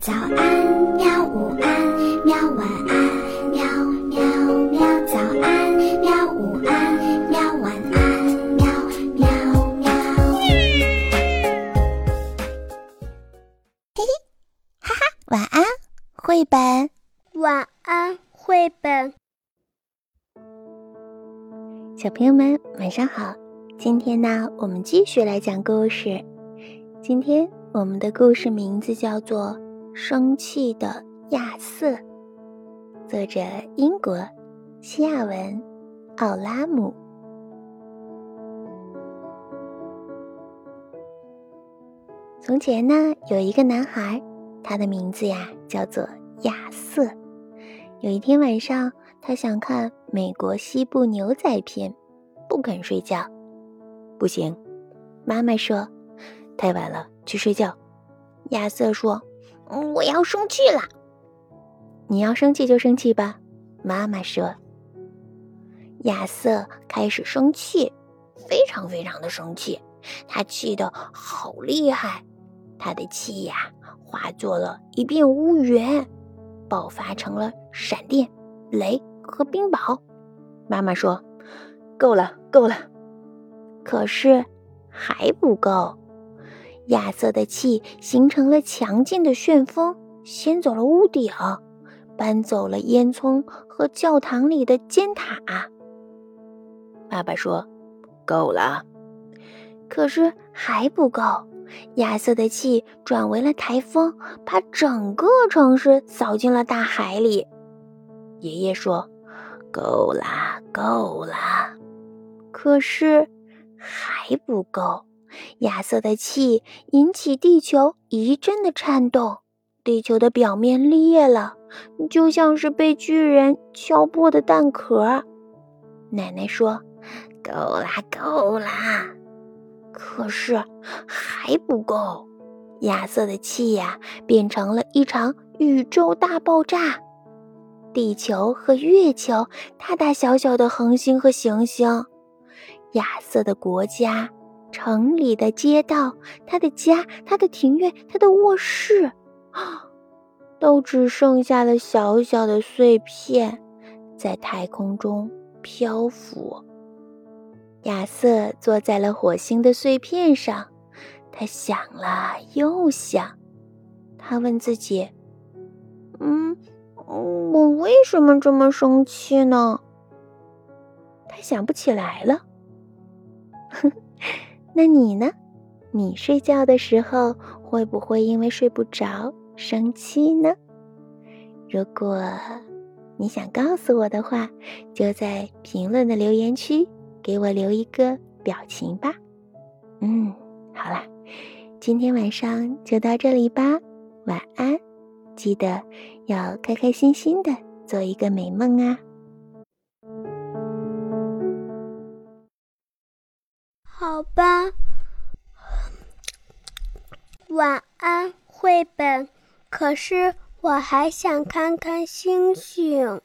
早安，喵！午安，喵！晚安，喵喵喵！早安，喵！午安，喵！晚安，喵喵喵！嘿嘿，哈哈，晚安，绘本。晚安，绘本。小朋友们，晚上好！今天呢，我们继续来讲故事。今天我们的故事名字叫做《生气的亚瑟》，作者英国西亚文奥拉姆。从前呢，有一个男孩，他的名字呀叫做亚瑟。有一天晚上，他想看美国西部牛仔片，不肯睡觉。不行，妈妈说。太晚了，去睡觉。亚瑟说：“我要生气了。”你要生气就生气吧，妈妈说。亚瑟开始生气，非常非常的生气，他气得好厉害，他的气呀化作了一片乌云，爆发成了闪电、雷和冰雹。妈妈说：“够了，够了。”可是还不够。亚瑟的气形成了强劲的旋风，掀走了屋顶，搬走了烟囱和教堂里的尖塔。爸爸说：“够了。”可是还不够。亚瑟的气转为了台风，把整个城市扫进了大海里。爷爷说：“够啦，够啦。”可是还不够。亚瑟的气引起地球一阵的颤动，地球的表面裂了，就像是被巨人敲破的蛋壳。奶奶说：“够啦，够啦！”可是还不够，亚瑟的气呀，变成了一场宇宙大爆炸，地球和月球，大大小小的恒星和行星，亚瑟的国家。城里的街道，他的家，他的庭院，他的卧室，啊都只剩下了小小的碎片，在太空中漂浮。亚瑟坐在了火星的碎片上，他想了又想，他问自己：“嗯，我为什么这么生气呢？”他想不起来了。哼。那你呢？你睡觉的时候会不会因为睡不着生气呢？如果你想告诉我的话，就在评论的留言区给我留一个表情吧。嗯，好啦，今天晚上就到这里吧，晚安，记得要开开心心的做一个美梦啊。好吧，晚安，绘本。可是我还想看看星星。